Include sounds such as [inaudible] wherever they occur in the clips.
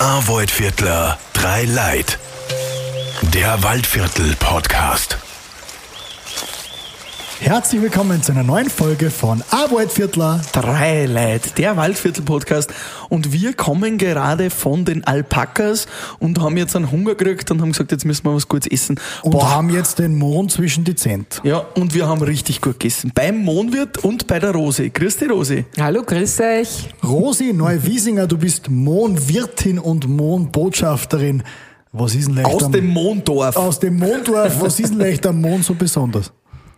Arvoid-Viertler, drei Leid. Der Waldviertel-Podcast. Herzlich willkommen zu einer neuen Folge von Arbeitsviertler. Drei Leid, der Waldviertel-Podcast. Und wir kommen gerade von den Alpakas und haben jetzt einen Hunger gekriegt und haben gesagt, jetzt müssen wir was Gutes essen. Und Boah. haben jetzt den Mond zwischen die Zent. Ja, und wir haben richtig gut gegessen. Beim Mondwirt und bei der Rose. Grüß dich, Rose. Hallo, grüß euch. Rosi Neuwiesinger, du bist Mondwirtin und Mondbotschafterin. Was ist denn leicht Aus am, dem Monddorf. aus dem Monddorf? Was ist denn leicht am Mond so besonders?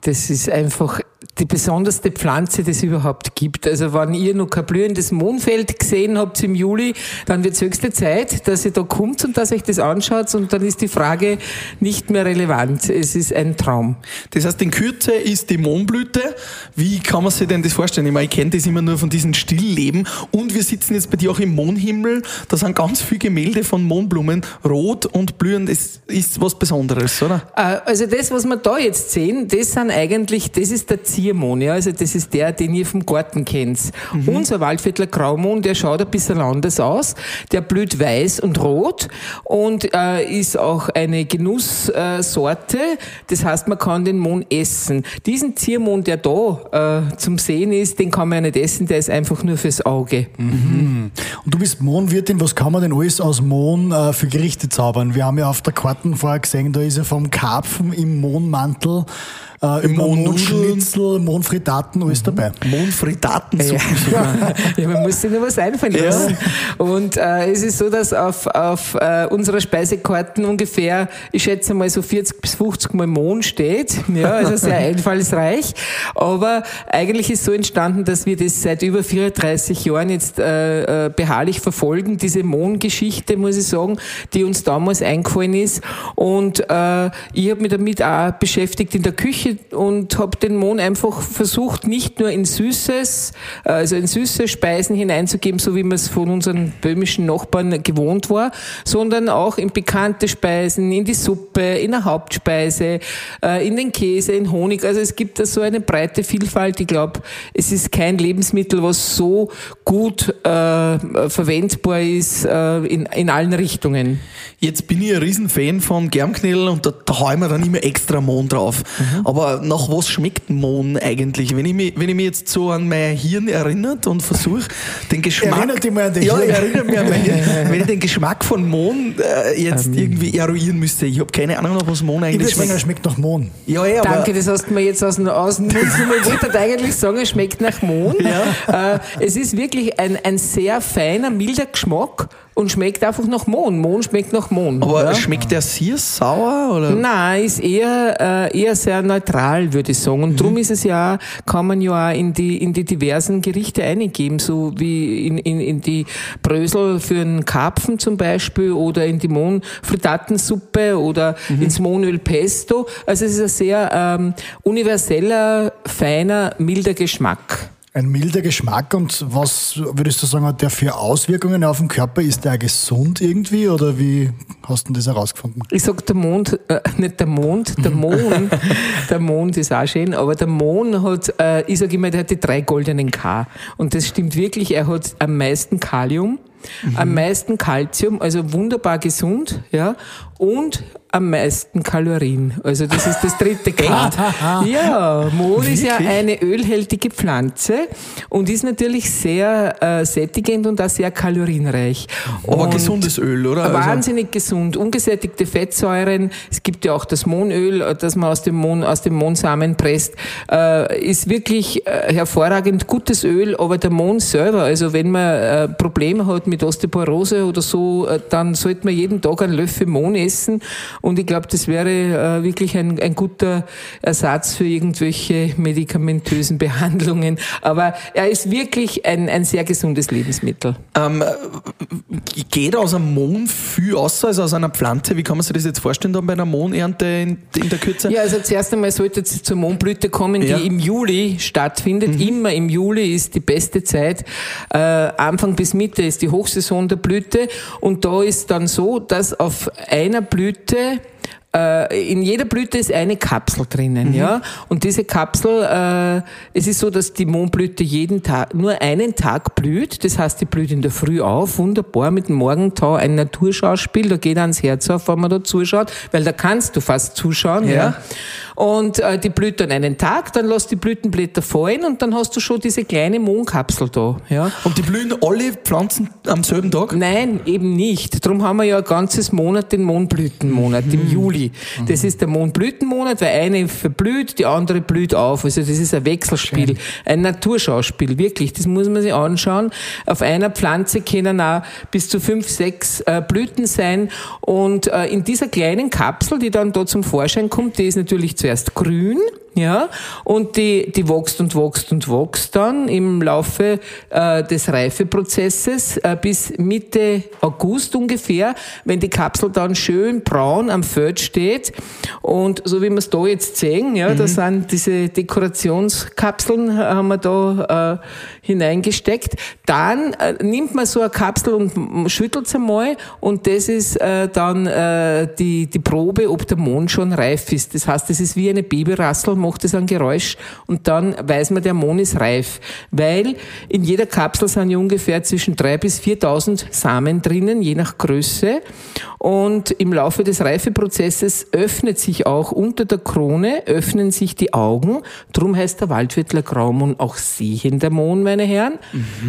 Das ist einfach die besonderste Pflanze, die es überhaupt gibt. Also wenn ihr noch kein blühendes Mondfeld gesehen habt im Juli, dann wird es höchste Zeit, dass ihr da kommt und dass euch das anschaut und dann ist die Frage nicht mehr relevant. Es ist ein Traum. Das heißt, in Kürze ist die Mohnblüte. Wie kann man sich denn das vorstellen? Ich meine, ich kenne das immer nur von diesen Stillleben. Und wir sitzen jetzt bei dir auch im Mondhimmel. Da sind ganz viele Gemälde von Mohnblumen. Rot und blühend. Das ist was Besonderes, oder? Äh, Also das, was wir da jetzt sehen, das sind eigentlich, das ist der Ziermond, ja. Also das ist der, den ihr vom Garten kennt. Unser Waldviertler Graumond, der schaut ein bisschen anders aus. Der blüht weiß und rot und äh, ist auch eine Genusssorte. Äh, das heißt, man kann den Mond essen. Diesen Ziermond, der da äh, zum Sehen ist, den kann man ja nicht essen, der ist einfach nur fürs Auge. Und du bist Mohnwirtin, was kann man denn alles aus Mohn äh, für Gerichte zaubern? Wir haben ja auf der Karten vorher gesehen, da ist ja vom Karpfen im Mohnmantel, äh. Mohnschnitzel, Mohnfritaten, alles dabei. Mohnfritatensuppe sogar. [laughs] ja, man muss sich nur was einfallen Ja. lassen. Und äh, es ist so, dass auf, auf äh, unserer Speisekarten ungefähr, ich schätze mal so 40 bis 50 Mal Mohn steht. Ja, also sehr [laughs] einfallsreich. Aber eigentlich ist so entstanden, dass wir das seit über 34 Jahren jetzt äh, äh, beharrlich verfolgen, diese Mohngeschichte, muss ich sagen, die uns damals eingefallen ist. Und äh, ich habe mich damit auch beschäftigt in der Küche und habe den Mohn einfach versucht, nicht nur in Süßes, äh, also in süße Speisen hineinzugeben, so wie man es von unseren böhmischen Nachbarn gewohnt war, sondern auch in pikante Speisen, in die Suppe, in der Hauptspeise, äh, in den Käse, in Honig. Also es gibt da so eine breite Vielfalt. Ich glaube, es ist kein Lebensmittel, was so gut äh, verwendbar ist äh, in, in allen Richtungen. Jetzt bin ich ein Riesenfan von Germknödel und da, da hau ich mir dann immer extra Mohn drauf. Mhm. Aber nach was schmeckt Mohn eigentlich? Wenn ich mich, wenn ich mich jetzt so an mein Hirn erinnert und versuche, den Geschmack... Erinnert dich mal an dein Ja, ich erinnere mich an mein Hirn. [laughs] Wenn ich den Geschmack von Mohn äh, jetzt irgendwie eruieren müsste, ich habe keine Ahnung, nach was Mohn Ähm. Ich eigentlich würde sagen, er schmeckt. schmeckt nach Mohn. Ja, ja, aber... Danke, das hast du mir jetzt aus dem, aus dem Mund genommen. Ich wollte eigentlich sagen, es schmeckt nach Mohn. Äh, es ist wirklich ein, ein sehr feiner, milder Geschmack und schmeckt einfach nach Mohn. Mohn schmeckt nach Mohn. Aber ja. schmeckt der sehr sauer? Oder? Nein, ist eher, äh, eher sehr neutral, würde ich sagen. Und drum ist es ja, kann man ja auch in die, in die diversen Gerichte eingeben, so wie in, in, in die Brösel für einen Karpfen zum Beispiel oder in die Mohnfritatensuppe oder ins Mohnöl Pesto. Also es ist ein sehr ähm, universeller, feiner, milder Geschmack. Ein milder Geschmack und was würdest du sagen, hat der für Auswirkungen auf den Körper? Ist der gesund irgendwie oder wie hast du das herausgefunden? Ich sag der Mond, äh, nicht der Mond, der [laughs] Mond, der Mond ist auch schön, aber der Mond hat, äh, ich sag immer, der hat die drei goldenen K. Und das stimmt wirklich, er hat am meisten Kalium, am meisten Calcium, also wunderbar gesund, ja, und am meisten Kalorien. Also das ist das dritte K. [laughs] ja, Mohn ist ja eine ölhältige Pflanze und ist natürlich sehr äh, sättigend und auch sehr kalorienreich. Aber Und- gesundes Öl, oder? Also- Wahnsinnig gesund. Ungesättigte Fettsäuren. Es gibt ja auch das Mohnöl, äh, das man aus dem Mohn, aus dem Mohnsamen presst. Äh, ist wirklich äh, hervorragend gutes Öl, aber der Mohn selber, also wenn man äh, Probleme hat mit Osteoporose oder so, äh, dann sollte man jeden Tag einen Löffel Mohn essen. Und ich glaube, das wäre äh, wirklich ein, ein guter Ersatz für irgendwelche medikamentösen Behandlungen. Aber er ist wirklich ein, ein sehr gesundes Lebensmittel. Ähm, geht aus einem Mohn viel aus, also aus einer Pflanze? Wie kann man sich das jetzt vorstellen dann bei einer Mohnernte in, in der Kürze? Ja, also zuerst einmal sollte es zur Mohnblüte kommen, Ja. die im Juli stattfindet. Immer im Juli ist die beste Zeit. Äh, Anfang bis Mitte ist die Hochsaison der Blüte. Und da ist dann so, dass auf einer Blüte in jeder Blüte ist eine Kapsel drinnen, Mhm. ja. Und diese Kapsel, äh, es ist so, dass die Mondblüte jeden Tag, nur einen Tag blüht. Das heißt, die blüht in der Früh auf, wunderbar mit dem Morgentau, ein Naturschauspiel. Da geht ans Herz auf, wenn man da zuschaut, weil da kannst du fast zuschauen, ja. Ja. Und äh, die blüht dann einen Tag, dann lässt die Blütenblätter fallen und dann hast du schon diese kleine Mondkapsel da, ja. Und die blühen alle Pflanzen am selben Tag? Nein, eben nicht. Darum haben wir ja ein ganzes Monat den Mondblütenmonat im Juli. Das ist der Mondblütenmonat, weil eine verblüht, die andere blüht auf. Also das ist ein Wechselspiel, ein Naturschauspiel, wirklich. Das muss man sich anschauen. Auf einer Pflanze können auch bis zu fünf, sechs äh, Blüten sein. Und äh, in dieser kleinen Kapsel, die dann da zum Vorschein kommt, die ist natürlich zuerst grün. Ja, und die, die wächst und wächst und wächst dann im Laufe äh, des Reifeprozesses äh, bis Mitte August ungefähr, wenn die Kapsel dann schön braun am Feld steht. Und so wie wir es da jetzt sehen, ja, da sind diese Dekorationskapseln, äh, haben wir da äh, hineingesteckt. Dann äh, nimmt man so eine Kapsel und schüttelt sie einmal und das ist äh, dann äh, die, die Probe, ob der Mond schon reif ist. Das heißt, das ist wie eine Babyrassel, macht es ein Geräusch und dann weiß man, der Mond ist reif. Weil in jeder Kapsel sind ja ungefähr zwischen 3.000 bis 4.000 Samen drinnen, je nach Größe. Und im Laufe des Reifeprozesses öffnet sich auch unter der Krone, öffnen sich die Augen. Drum heißt der Waldviertler Graumond auch sehender Mond, meine Herren.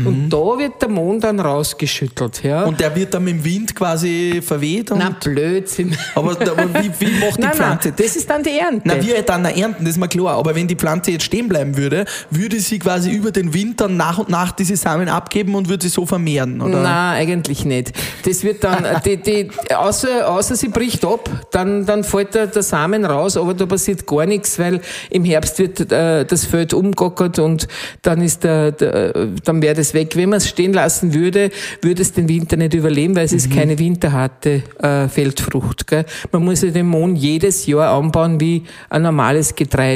Und da wird der Mond dann rausgeschüttelt. Ja. Und der wird dann mit dem Wind quasi verweht? Und, Na, Blödsinn. aber, aber wie, wie macht die [laughs] Nein, nein, Pflanze das ist dann die Ernte. Na, wir dann ernten, das mir klar. Aber wenn die Pflanze jetzt stehen bleiben würde, würde sie quasi über den Winter nach und nach diese Samen abgeben und würde sie so vermehren, oder? Na, eigentlich nicht. Das wird dann, [laughs] die, die, außer, außer sie bricht ab, dann, dann fällt der, der Samen raus, aber da passiert gar nichts, weil im Herbst wird äh, das Feld umgockert und dann ist der, der dann wäre das weg. Wenn man es stehen lassen würde, würde es den Winter nicht überleben, weil es ist keine winterharte äh, Feldfrucht. Gell? Man muss ja den Mohn jedes Jahr anbauen wie ein normales Getreide.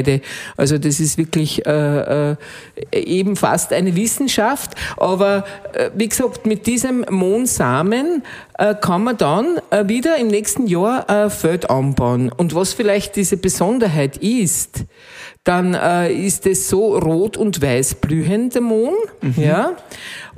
Also das ist wirklich äh, äh, eben fast eine Wissenschaft. Aber äh, wie gesagt, mit diesem Mohnsamen äh, kann man dann äh, wieder im nächsten Jahr äh, Feld anbauen. Und was vielleicht diese Besonderheit ist, dann äh, ist es so rot und weiß blühend, der Mohn. Ja.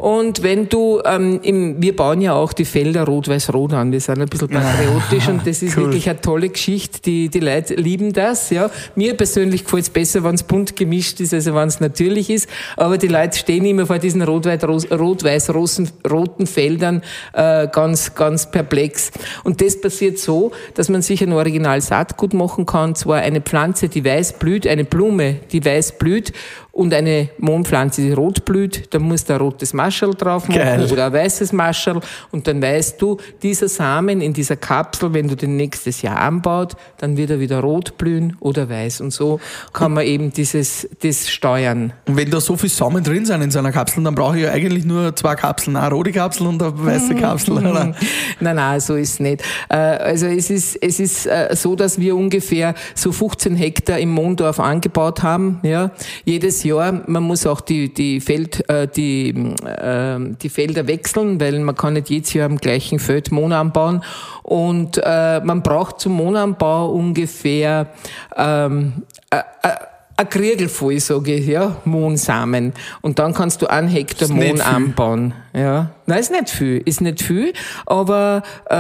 Und wenn du, ähm, im, wir bauen ja auch die Felder rot-weiß-rot an, wir sind ein bisschen patriotisch und das ist [laughs] Cool. wirklich eine tolle Geschichte, die, die Leute lieben das. Ja. Mir persönlich gefällt es besser, wenn es bunt gemischt ist, also wenn es natürlich ist, aber die Leute stehen immer vor diesen rot-weiß-roten Feldern äh, ganz, ganz perplex. Und das passiert so, dass man sich ein Original Saatgut machen kann, zwar eine Pflanze, die weiß blüht, eine Blume, die weiß blüht und eine Mondpflanze, die rot blüht, dann musst du ein rotes Mascherl drauf machen Geil. oder ein weißes Mascherl und dann weißt du, dieser Samen in dieser Kapsel, wenn du den nächstes Jahr anbaut, dann wird er wieder rot blühen oder weiß und so kann man eben dieses, das steuern. Und wenn da so viele Samen drin sind in so einer Kapsel, dann brauche ich ja eigentlich nur zwei Kapseln, eine rote Kapsel und eine weiße Kapsel. [laughs] Oder? Nein, nein, so ist es nicht. Äh, Also es ist, es ist äh, so, dass wir ungefähr so 15 Hektar im Mondorf angebaut haben. Ja, jedes Jahr. Man muss auch die die Feld äh, die äh, die Felder wechseln, weil man kann nicht jedes Jahr am gleichen Feld Mohn anbauen. Und äh, man braucht zum Mohnanbau ungefähr ähm, äh, äh, ein Kriegel voll, sage ich, ja, Mohnsamen. Und dann kannst du einen Hektar Mohn anbauen. Ja. Nein, ist nicht viel, ist nicht viel, aber äh,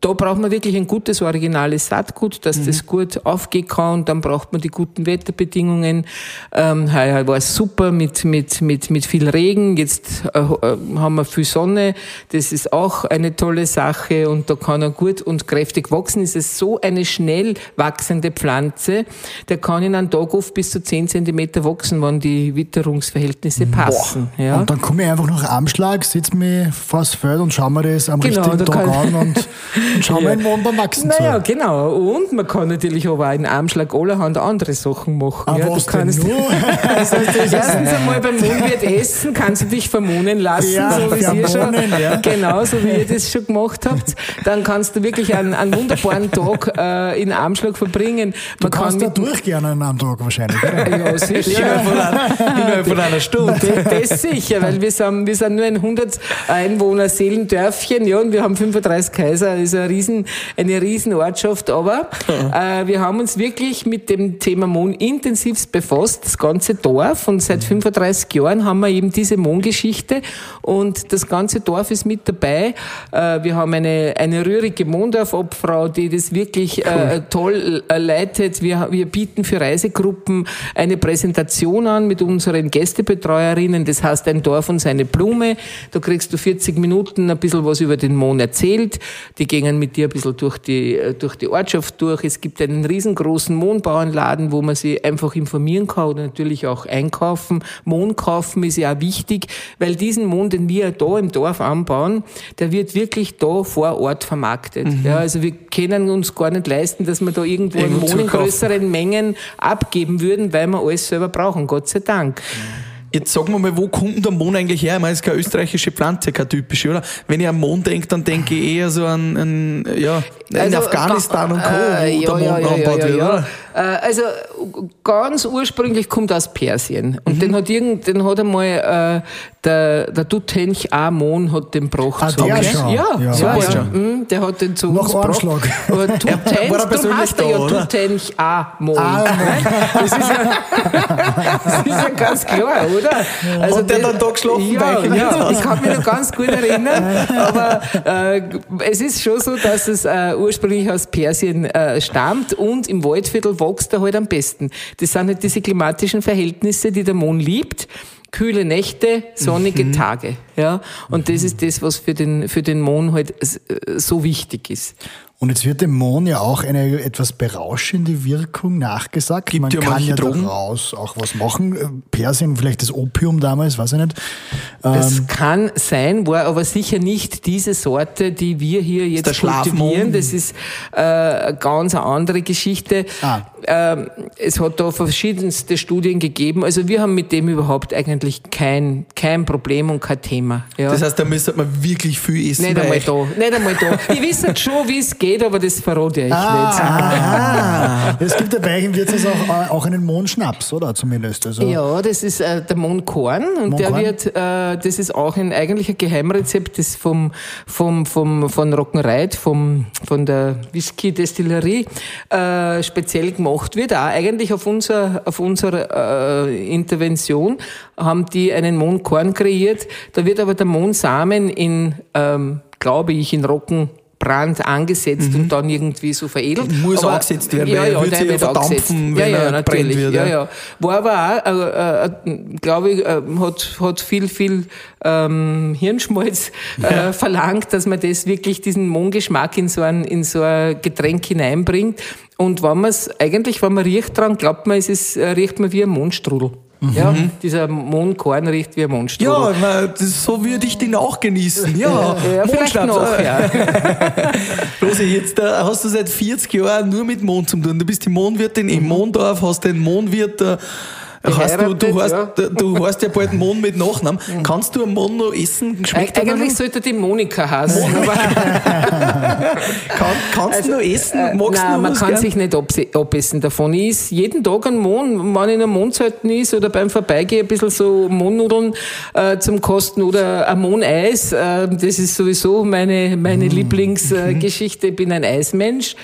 da braucht man wirklich ein gutes, originales Saatgut, dass das gut aufgehen kann und dann braucht man die guten Wetterbedingungen. Ähm, heuer war es super mit, mit, mit, mit viel Regen, jetzt äh, äh, haben wir viel Sonne, das ist auch eine tolle Sache und da kann er gut und kräftig wachsen. Es ist so eine schnell wachsende Pflanze, der kann in einem Tag oft bis zu 10 Zentimeter wachsen, wenn die Witterungsverhältnisse passen. Ja. Und dann komme ich einfach nach Amschlag, setze mich vors Feld und schaue mir das am Genau, richtigen da Tag kann- an und, [laughs] und schaue mir Ja. den Mond beim Wachsen Naja, zu. genau. Und man kann natürlich aber auch in Armschlag allerhand andere Sachen machen. Ah, ja, was du kannst denn nur? [laughs] [laughs] Das heißt, das Erstens einmal beim Mondwirt essen, kannst du dich vermohnen lassen, Ja, so wie ihr schon, ja. genau, so wie ihr das schon gemacht habt. Dann kannst du wirklich einen, einen wunderbaren Tag äh, in Armschlag verbringen. Du Man kannst da mit- durchgehen an einem Tag wahrscheinlich. oder? Ja, sicher. Innerhalb von einer, innerhalb von einer Stunde. Das, das sicher, weil wir sind, wir sind nur ein 100 Einwohner Seelendörfchen, ja, und wir haben 35 Kaiser, das ist eine riesen, eine riesen Ortschaft, aber äh, wir haben uns wirklich mit dem Thema Mohn intensivst befasst, das ganze Dorf, und seit 35 Jahren haben wir eben diese Mohngeschichte und das ganze Dorf ist mit dabei. Äh, wir haben eine, eine rührige Mondorf-Obfrau, die das wirklich äh, toll äh, leitet. Wir, wir bieten für Reisegruppen eine Präsentation an mit unseren Gästebetreuerinnen. Das heißt ein Dorf und seine Blume. Da kriegst du 40 Minuten ein bisschen was über den Mohn erzählt. Die gehen mit dir ein bisschen durch die, äh, durch die Ortschaft durch. Es gibt einen riesengroßen Mohnbauernladen, wo man sich einfach informieren kann oder natürlich auch einkaufen. Mohn kaufen ist ja auch wichtig, weil diesen Mohn, den wir da im Dorf anbauen, der wird wirklich da vor Ort vermarktet. Mhm. Ja, also wir können uns gar nicht leisten, dass wir da irgendwo einen Mohn in größeren Mengen abgeben würden, weil wir alles selber brauchen, Gott sei Dank. Mhm. Jetzt sagen wir mal, wo kommt denn der Mohn eigentlich her? Ich meine, es ist keine österreichische Pflanze, keine typische, oder? Wenn ich an Mohn denke, dann denke ich eher so an, an ja, in also, Afghanistan und Co., äh, wo ja, der Mohn ja, angebaut ja, wird, oder? Äh, also ganz ursprünglich kommt aus Persien. Und mhm. den hat irgend, den hat einmal äh, der, der Tutench Amon hat den gebracht. Ah, so. der schon. Ja, ja, ja, ja. Mhm, der hat den zu Noch uns gebracht. Aber [laughs] Tutench, war du hast da, ja Tutench Amon. [laughs] Das ist ja, [laughs] das ist ja ganz klar, oder? Also hat der dann da geschlafen? Ja, ja, ich kann mich noch ganz gut erinnern. [laughs] Aber äh, es ist schon so, dass es äh, ursprünglich aus Persien äh, stammt und im Waldviertel wächst er halt am besten. Das sind halt diese klimatischen Verhältnisse, die der Mond liebt kühle Nächte, sonnige mhm. Tage. Ja? Und mhm. das ist das, was für den, für den Mond halt so wichtig ist. Und jetzt wird dem Mohn ja auch eine etwas berauschende Wirkung nachgesagt. Gibt Man ja kann ja Drogen? daraus auch was machen. Persien, vielleicht das Opium damals, weiß ich nicht. Das ähm, kann sein, war aber sicher nicht diese Sorte, die wir hier jetzt das kultivieren. Das ist äh, eine ganz andere Geschichte. Ah. Ähm, es hat da verschiedenste Studien gegeben. Also wir haben mit dem überhaupt eigentlich kein, kein Problem und kein Thema. Ja. Das heißt, da müsste man wirklich viel essen. Nicht einmal da. Nicht einmal da. [laughs] Ich weiß schon, wie es geht aber das verrate ich ah, nicht. Ah, [laughs] es gibt ja bei euch im Wirtshaus auch, auch einen Mondschnaps, oder zumindest? Also ja, das ist äh, der Mondkorn und Mondkorn? der wird, äh, das ist auch ein eigentlicher Geheimrezept, das vom, vom, vom, von Rockenreit, vom, von der Whisky-Destillerie äh, speziell gemacht wird. Auch eigentlich auf, unser, auf unsere äh, Intervention haben die einen Mondkorn kreiert. Da wird aber der Mondsamen in, ähm, glaube ich, in Rocken Brand angesetzt mhm. und dann irgendwie so veredelt. Muss aber, angesetzt werden, ja, ja, der wird verdampfen, wenn ja, ja, er natürlich. Wird, ja. Ja, War aber auch, äh, äh, glaube ich, äh, hat, hat viel, viel ähm, Hirnschmalz äh, ja. verlangt, dass man das wirklich, diesen Mohngeschmack in so ein, in so ein Getränk hineinbringt. Und wenn man es, eigentlich, wenn man riecht dran, glaubt man, es ist, äh, riecht man wie ein Mondstrudel. Mhm. Ja, dieser Mondkorn riecht wie ein Mondstrudel. Ja, das, so würde ich den auch genießen. Ja, ja, ja noch, ja. [laughs] Rosi, jetzt äh, hast du seit 40 Jahren nur mit Mond zu tun. Du bist die Mondwirtin im. Mondorf, hast den Mondwirt äh, Hast du, du, hast, ja. du hast ja bald Mohn mit Nachnamen. [laughs] Mhm. Kannst du einen Mohn noch essen? Schmeckt Eig eigentlich sollte die Monika heißen. Monika. [laughs] Kann, kannst also, du noch essen? Äh, Magst nein, du man kann gern? sich nicht abessen davon. Ich esse jeden Tag einen Mohn, wenn ich in einem Mondzelten ist oder beim Vorbeigehen ein bisschen so Mohnnudeln äh, zum Kosten oder ein Mohneis. Äh, das ist sowieso meine, meine mhm. Lieblingsgeschichte. ich bin ein Eismensch.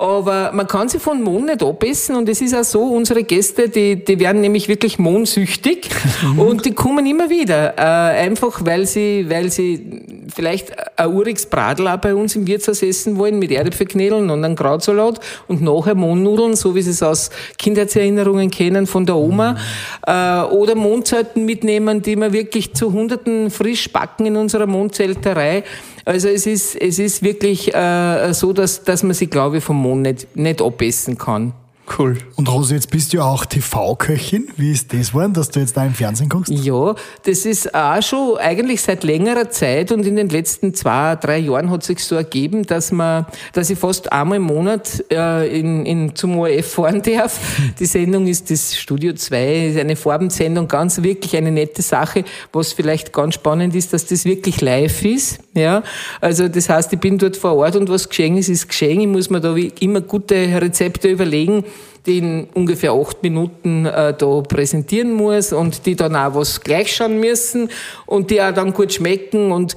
Aber man kann sie von Mohn nicht abessen und es ist auch so, unsere Gäste, die, die werden nämlich wirklich mohnsüchtig [laughs] und die kommen immer wieder. Äh, einfach weil sie, weil sie vielleicht ein uriges Bradl auch bei uns im Wirtshaus essen wollen mit Erdäpfelknädeln und einem Krautsalat und nachher Mohnnudeln, so wie sie es aus Kindheitserinnerungen kennen von der Oma. Äh, oder Mondzelten mitnehmen, die wir wirklich zu Hunderten frisch backen in unserer Mondzelterei. Also es ist, es ist wirklich äh, so, dass, dass man sich, glaube ich, vom Mond nicht, nicht abessen kann. Cool. Und Rose, jetzt bist du ja auch TV-Köchin. Wie ist das geworden, dass du jetzt da im Fernsehen guckst? Ja, das ist auch schon eigentlich seit längerer Zeit und in den letzten zwei, drei Jahren hat sich so ergeben, dass man, dass ich fast einmal im Monat äh, in, in, zum ORF fahren [laughs] darf. Die Sendung ist das Studio 2, eine Farbensendung, ganz wirklich eine nette Sache. Was vielleicht ganz spannend ist, dass das wirklich live ist. Ja, also das heißt, ich bin dort vor Ort und was geschehen ist, ist geschehen. Ich muss mir da immer gute Rezepte überlegen die in ungefähr acht Minuten äh, da präsentieren muss und die dann auch was gleich schauen müssen und die auch dann gut schmecken und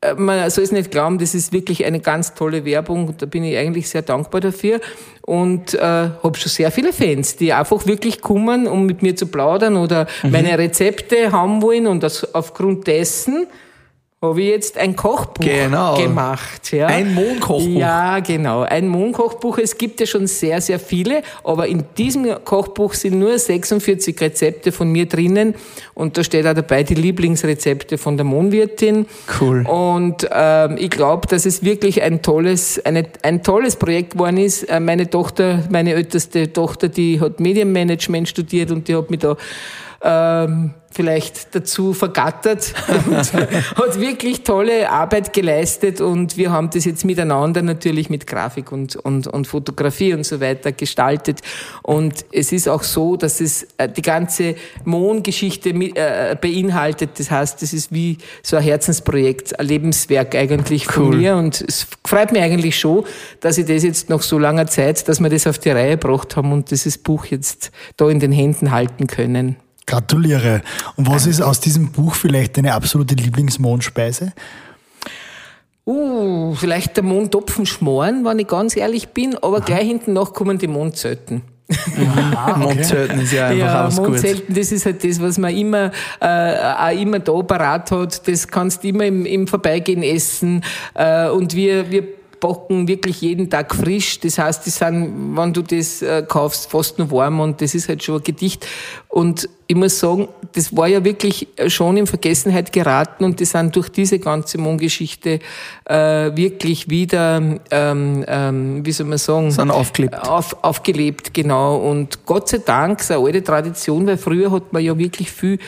äh, man soll es nicht glauben, das ist wirklich eine ganz tolle Werbung. Da bin ich eigentlich sehr dankbar dafür und äh, habe schon sehr viele Fans, die einfach wirklich kommen, um mit mir zu plaudern oder mhm. meine Rezepte haben wollen und das aufgrund dessen habe ich jetzt ein Kochbuch genau. gemacht. Ja. Ein Mondkochbuch. Ja, genau. Ein Mondkochbuch. Es gibt ja schon sehr, sehr viele, aber in diesem Kochbuch sind nur 46 Rezepte von mir drinnen und da steht auch dabei die Lieblingsrezepte von der Mondwirtin. Cool. Und ähm, ich glaube, dass es wirklich ein tolles, eine, ein tolles Projekt geworden ist. Äh, meine Tochter, meine älteste Tochter, die hat Medienmanagement studiert und die hat mich da ähm, vielleicht dazu vergattert und [laughs] hat wirklich tolle Arbeit geleistet und wir haben das jetzt miteinander natürlich mit Grafik und, und, und Fotografie und so weiter gestaltet und es ist auch so, dass es äh, die ganze Mondgeschichte äh, beinhaltet, das heißt, das ist wie so ein Herzensprojekt, ein Lebenswerk eigentlich von cool. mir und es freut mich eigentlich schon, dass ich das jetzt nach so langer Zeit, dass wir das auf die Reihe gebracht haben und dieses Buch jetzt da in den Händen halten können. Gratuliere. Und was ist aus diesem Buch vielleicht deine absolute Lieblingsmondspeise? Uh, vielleicht der Mondtopfen schmoren, wenn ich ganz ehrlich bin, aber Aha. gleich hinten nach kommen die Mondzelten. Ja, okay. Mondzelten ist ja einfach ja, alles Mondzelten, gut. das ist halt das, was man immer, äh, auch immer da parat hat. Das kannst du immer im, im Vorbeigehen essen. Äh, und wir, wir backen wirklich jeden Tag frisch. Das heißt, die sind, wenn du das äh, kaufst, fast nur warm und das ist halt schon ein Gedicht. Und ich muss sagen, das war ja wirklich schon in Vergessenheit geraten und die sind durch diese ganze Mondgeschichte äh, wirklich wieder, ähm, ähm, wie soll man sagen, sind aufgelebt. Auf, aufgelebt, genau. Und Gott sei Dank, ist eine alte Tradition, weil früher hat man ja wirklich viel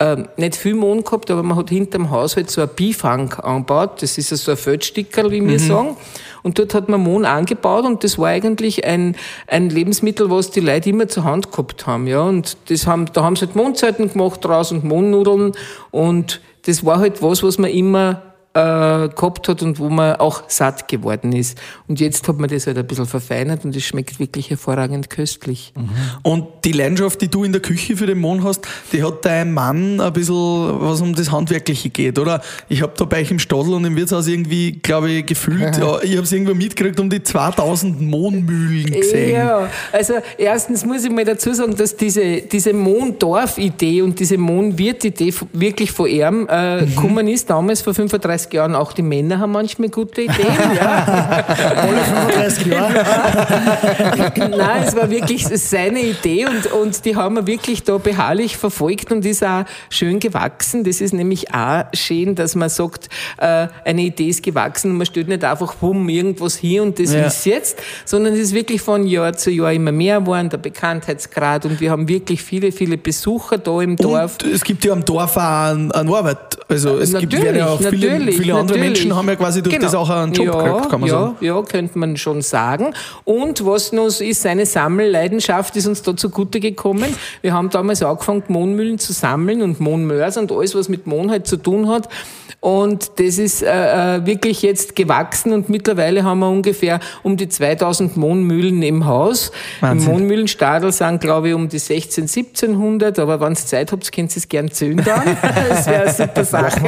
ähm, nicht viel Mond gehabt, aber man hat hinterm Haus halt so ein Bifang angebaut. Das ist so ein Feldstickerl, wie wir mhm. sagen. Und dort hat man Mohn angebaut und das war eigentlich ein, ein Lebensmittel, was die Leute immer zur Hand gehabt haben, ja. Und das haben, da haben sie halt Mondzeiten gemacht draus und Mohnnudeln und das war halt was, was man immer äh, gehabt hat und wo man auch satt geworden ist. Und jetzt hat man das halt ein bisschen verfeinert und es schmeckt wirklich hervorragend köstlich. Mhm. Und die Leidenschaft, die du in der Küche für den Mohn hast, die hat dein Mann ein bisschen, was um das Handwerkliche geht, oder? Ich habe da bei euch im Stadel und im Wirtshaus irgendwie, glaube ich, gefühlt, [laughs] ja, ich habe es irgendwo mitgekriegt, um die 2000 Mohnmühlen gesehen. Ja, also erstens muss ich mal dazu sagen, dass diese, diese Mohndorf-Idee und diese Mohnwirt-Idee wirklich von ihm äh, mhm. gekommen ist, damals vor 35 35 Jahren, auch die Männer haben manchmal gute Ideen. [laughs] ja. Alle 35 Jahre. [laughs] Nein, es war wirklich seine Idee und, und die haben wir wirklich da beharrlich verfolgt und ist auch schön gewachsen. Das ist nämlich auch schön, dass man sagt, äh, eine Idee ist gewachsen und man stellt nicht einfach bumm irgendwas hier und das ja. ist jetzt, sondern es ist wirklich von Jahr zu Jahr immer mehr geworden, der Bekanntheitsgrad und wir haben wirklich viele, viele Besucher da im Dorf. Und es gibt ja am Dorf auch eine Arbeit. Also es natürlich, gibt ja auch viele natürlich, viele andere natürlich. Menschen haben ja quasi durch genau. das auch einen Job ja, gekriegt, kann man ja, sagen. Ja, könnte man schon sagen. Und was noch ist, seine Sammelleidenschaft ist uns da zugute gekommen. Wir haben damals angefangen, Mohnmühlen zu sammeln und Mohnmörs und alles, was mit Mohn halt zu tun hat. Und das ist äh, äh, wirklich jetzt gewachsen und mittlerweile haben wir ungefähr um die 2000 Mohnmühlen im Haus. Wahnsinn. Im Mohnmühlenstadel sind, glaube ich, um die 16, 1700, aber wenn ihr Zeit habt, könnt ihr es gern zählen dann. [laughs] das wäre eine super Sache.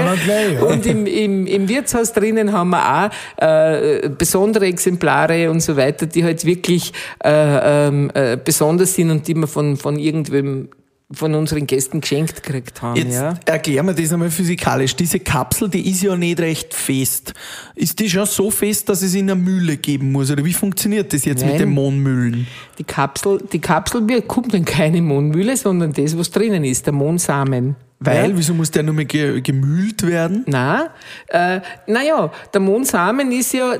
Und im, im, im Wirtshaus drinnen haben wir auch äh, besondere Exemplare und so weiter, die halt wirklich äh, ähm, äh, besonders sind und die man von, von irgendwem von unseren Gästen geschenkt gekriegt haben. Jetzt ja. erklären wir das einmal physikalisch. Diese Kapsel, die ist ja nicht recht fest. Ist die schon so fest, dass es in einer Mühle geben muss? Oder wie funktioniert das jetzt Nein. mit den Mohnmühlen? Die Kapsel, die Kapsel bekommt dann keine Mohnmühle, sondern das, was drinnen ist, der Mohnsamen. Weil, ja? wieso muss der nur mehr gemühlt werden? Na, äh, naja, der Mohnsamen ist ja,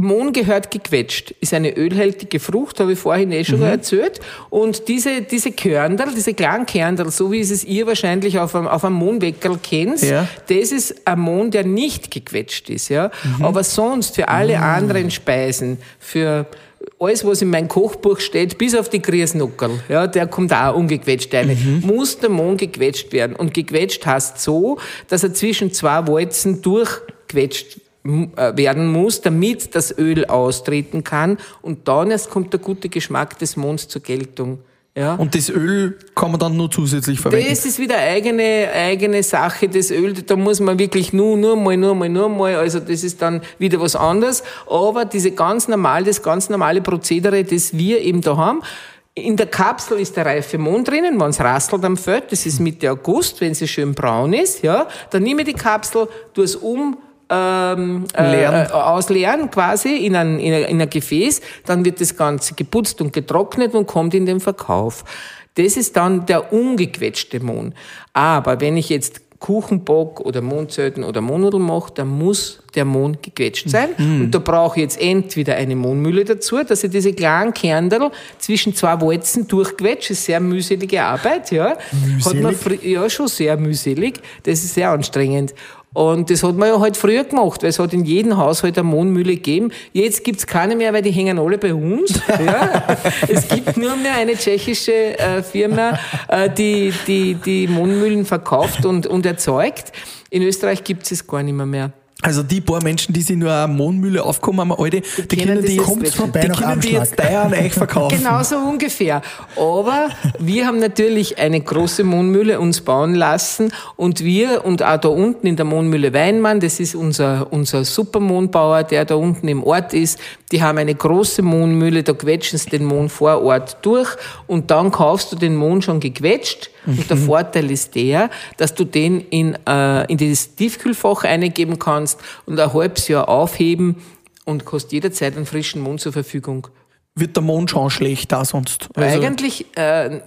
Mohn gehört gequetscht, ist eine ölhältige Frucht, habe ich vorhin eh schon mhm. erzählt. Und diese, diese Körnerl, diese kleinen Körnerl, so wie es ihr wahrscheinlich auf einem, auf einem Mohnweckerl kennt, ja. das ist ein Mohn, der nicht gequetscht ist. Ja? Mhm. Aber sonst für alle mhm. anderen Speisen, für alles, was in meinem Kochbuch steht, bis auf die Griesnuckerl, ja, der kommt auch ungequetscht rein, mhm. muss der Mohn gequetscht werden. Und gequetscht heißt so, dass er zwischen zwei Walzen durchquetscht werden muss, damit das Öl austreten kann. Und dann erst kommt der gute Geschmack des Monds zur Geltung. Ja. Und das Öl kann man dann nur zusätzlich verwenden? Das ist wieder eigene, eigene Sache, das Öl, da muss man wirklich nur, nur mal, nur mal, nur mal, also das ist dann wieder was anderes. Aber diese ganz normal, das ganz normale Prozedere, das wir eben da haben, in der Kapsel ist der reife Mond drinnen, wenn es rastelt am Feld, das ist Mitte August, wenn sie schön braun ist, ja, dann nehme ich die Kapsel, tue es um, ähm, äh, ausleeren quasi in ein, in, ein, in ein Gefäß, dann wird das Ganze geputzt und getrocknet und kommt in den Verkauf. Das ist dann der ungequetschte Mohn. Aber wenn ich jetzt Kuchenbock oder Mondselten oder Mohnnudeln mache, dann muss der Mohn gequetscht sein. Mhm. Und da brauche ich jetzt entweder eine Mohnmühle dazu, dass ich diese kleinen Kernel zwischen zwei Walzen durchquetsche. Das ist sehr mühselige Arbeit, ja. Mühselig? Hat man, ja, schon sehr mühselig. Das ist sehr anstrengend. Und das hat man ja halt früher gemacht, weil es hat in jedem Haushalt eine Mohnmühle gegeben. Jetzt gibt's keine mehr, weil die hängen alle bei uns. [laughs] Ja. es gibt nur mehr eine tschechische äh, Firma, äh, die, die die Mohnmühlen verkauft und, und erzeugt. In Österreich gibt's es gar nicht mehr. mehr. Also die paar Menschen, die sich nur eine Mondmühle aufkommen haben, alte, die, die können die, kommt jetzt, vorbei die, können die jetzt teuer an euch verkaufen. Genau so ungefähr. Aber wir haben natürlich eine große Mohnmühle uns bauen lassen und wir und auch da unten in der Mohnmühle Weinmann, das ist unser, unser Supermohnbauer, der da unten im Ort ist, die haben eine große Mohnmühle, da quetschen sie den Mohn vor Ort durch und dann kaufst du den Mohn schon gequetscht. Und der Vorteil ist der, dass du den in, äh, in dieses Tiefkühlfach eingeben kannst und ein halbes Jahr aufheben und kostet jederzeit einen frischen Mohn zur Verfügung. Wird der Mond schon schlecht da sonst? Also, Eigentlich, äh,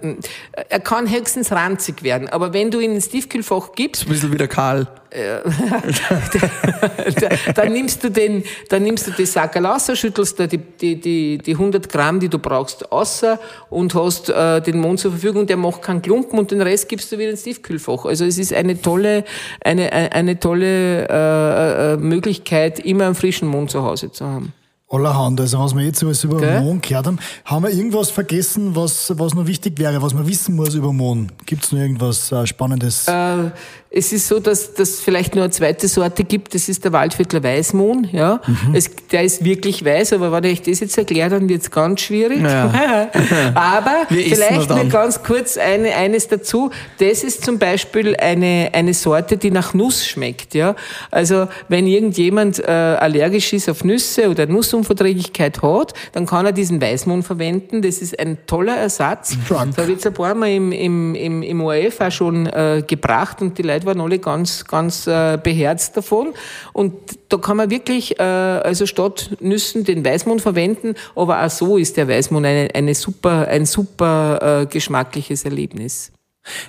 er kann höchstens ranzig werden, aber wenn du ihn ins Tiefkühlfach gibst, ein bisschen wieder kahl. [laughs] dann nimmst du den, dann nimmst du die Sackerl raus, schüttelst da die, die, die, die 100 Gramm, die du brauchst, außer und hast äh, den Mond zur Verfügung, der macht keinen Klumpen und den Rest gibst du wieder ins Tiefkühlfach. Also es ist eine tolle, eine, eine tolle äh, äh, Möglichkeit, immer einen frischen Mond zu Hause zu haben. Allerhand. Also, was wir jetzt alles über Gell? Mohn gehört haben, haben wir irgendwas vergessen, was, was noch wichtig wäre, was man wissen muss über Mohn? Gibt es noch irgendwas äh, Spannendes? Äh, es ist so, dass dass vielleicht nur eine zweite Sorte gibt, das ist der Waldviertler Weißmohn. Ja. Es, der ist wirklich weiß, aber wenn ich das jetzt erkläre, dann wird es ganz schwierig. Ja. [laughs] aber Wir vielleicht nur ganz kurz eine, eines dazu. Das ist zum Beispiel eine, eine Sorte, die nach Nuss schmeckt. Ja. Also wenn irgendjemand äh, allergisch ist auf Nüsse oder Nussunverträglichkeit hat, dann kann er diesen Weißmohn verwenden. Das ist ein toller Ersatz. Drunk. Da habe ich jetzt ein paar Mal im, im, im, im ORF auch schon äh, gebracht und die Leute waren alle ganz, ganz äh, beherzt davon. Und da kann man wirklich, äh, also statt Nüssen den Weißmond verwenden, aber auch so ist der Weißmond eine, eine super, ein super äh, geschmackliches Erlebnis.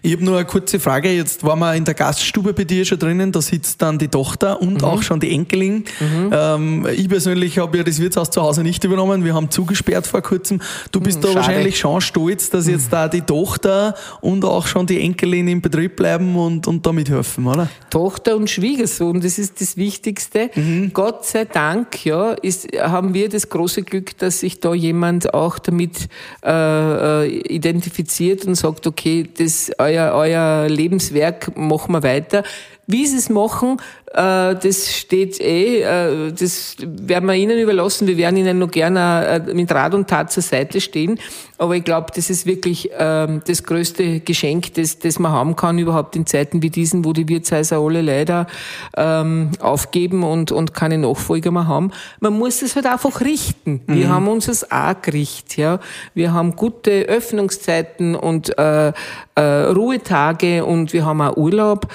Ich habe nur eine kurze Frage. Jetzt waren wir in der Gaststube bei dir schon drinnen, da sitzt dann die Tochter und Mhm. auch schon die Enkelin. Ähm, ich persönlich habe ja das Wirtshaus zu Hause nicht übernommen. Wir haben zugesperrt vor kurzem. Du bist da schade. wahrscheinlich schon stolz, dass jetzt da die Tochter und auch schon die Enkelin im Betrieb bleiben und, und da mithelfen, oder? Tochter und Schwiegersohn, das ist das Wichtigste. Gott sei Dank, ja, ist, haben wir das große Glück, dass sich da jemand auch damit äh, äh, identifiziert und sagt, okay, das euer, euer Lebenswerk machen wir weiter. Wie sie es machen, äh, das steht eh, äh, das werden wir Ihnen überlassen. Wir werden Ihnen noch gerne äh, mit Rat und Tat zur Seite stehen. Aber ich glaube, das ist wirklich ähm, das größte Geschenk, das, das man haben kann, überhaupt in Zeiten wie diesen, wo die Wirtshäuser alle leider ähm, aufgeben und, und keine Nachfolger mehr haben. Man muss es halt einfach richten. Wir haben uns das auch gerichtet. Ja. Wir haben gute Öffnungszeiten und äh, äh, Ruhetage und wir haben auch Urlaub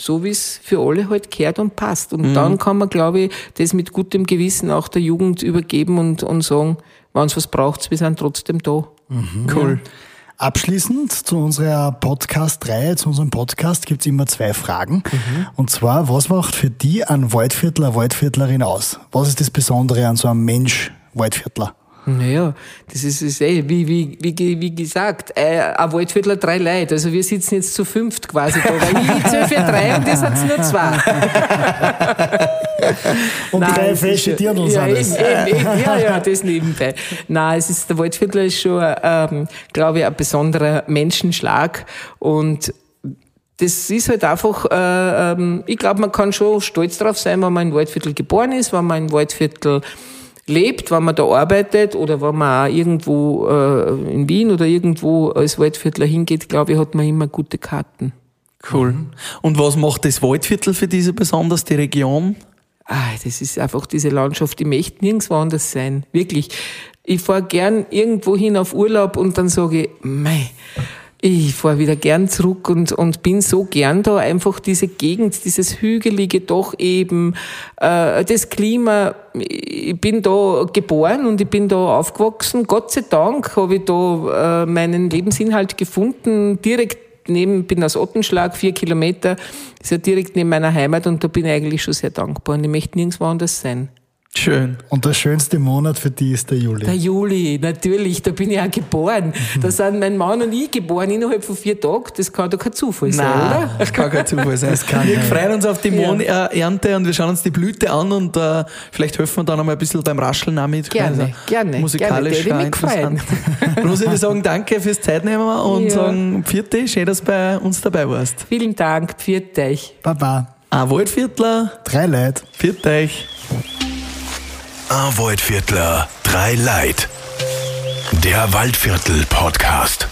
so wie es für alle halt kehrt und passt. Und dann kann man, glaube ich, das mit gutem Gewissen auch der Jugend übergeben und, und sagen, wenn es was braucht, wir sind trotzdem da. Cool. Abschließend zu unserer Podcast-Reihe, zu unserem Podcast gibt's immer zwei Fragen. Und zwar, was macht für die ein Waldviertler, Waldviertlerin aus? Was ist das Besondere an so einem Mensch Waldviertler? Naja, das ist, ist eh, wie, wie, wie, wie gesagt, äh, ein Waldviertler drei Leute. Also wir sitzen jetzt zu fünft quasi da, weil ich zähle für drei und ihr seid nur zwei. [laughs] Und Nein, drei schon- Dirndl ja, sind es. eben, eben, eben, [laughs] ja, ja, das nebenbei. Nein, es ist, der Waldviertler ist schon, ähm, glaube ich, ein besonderer Menschenschlag und das ist halt einfach, äh, ähm, ich glaube, man kann schon stolz drauf sein, wenn man in Waldviertel geboren ist, wenn man in Waldviertel lebt, wenn man da arbeitet oder wenn man auch irgendwo äh, in Wien oder irgendwo als Waldviertler hingeht, glaube ich, hat man immer gute Karten. Cool. Und was macht das Waldviertel für diese besonders, die Region? Ah, das ist einfach diese Landschaft, die möchte nirgendwo anders sein. Wirklich. Ich fahre gern irgendwo hin auf Urlaub und dann sage ich, mei, ich fahre wieder gern zurück und, und bin so gern da. Einfach diese Gegend, dieses Hügelige, doch eben, äh, das Klima. Ich bin da geboren und ich bin da aufgewachsen. Gott sei Dank habe ich da äh, meinen Lebensinhalt gefunden, direkt neben, bin aus Ottenschlag, vier Kilometer, ist ja direkt neben meiner Heimat und da bin ich eigentlich schon sehr dankbar und ich möchte nirgendwo anders sein. Schön. Und der schönste Monat für die ist der Juli. Der Juli, natürlich, da bin ich auch geboren. Da sind mein Mann und ich geboren innerhalb von vier Tagen. Das kann doch kein Zufall sein, Nein, oder? das kann kein Zufall sein. Das kann wir nicht. freuen uns auf die Ja. Mohnernte und wir schauen uns die Blüte an und äh, vielleicht helfen wir da noch mal ein bisschen beim Rascheln auch mit. Gerne, gerne, Musikalisch gerne, interessant. Rosi, wir sagen danke fürs Zeitnehmen und Ja. sagen Vierte, schön, dass du bei uns dabei warst. Vielen Dank, pfiat euch. Baba. Ein Waldviertler, Drei Leute. viert euch. Ein Waldviertler, drei Leid. Der Waldviertel Podcast.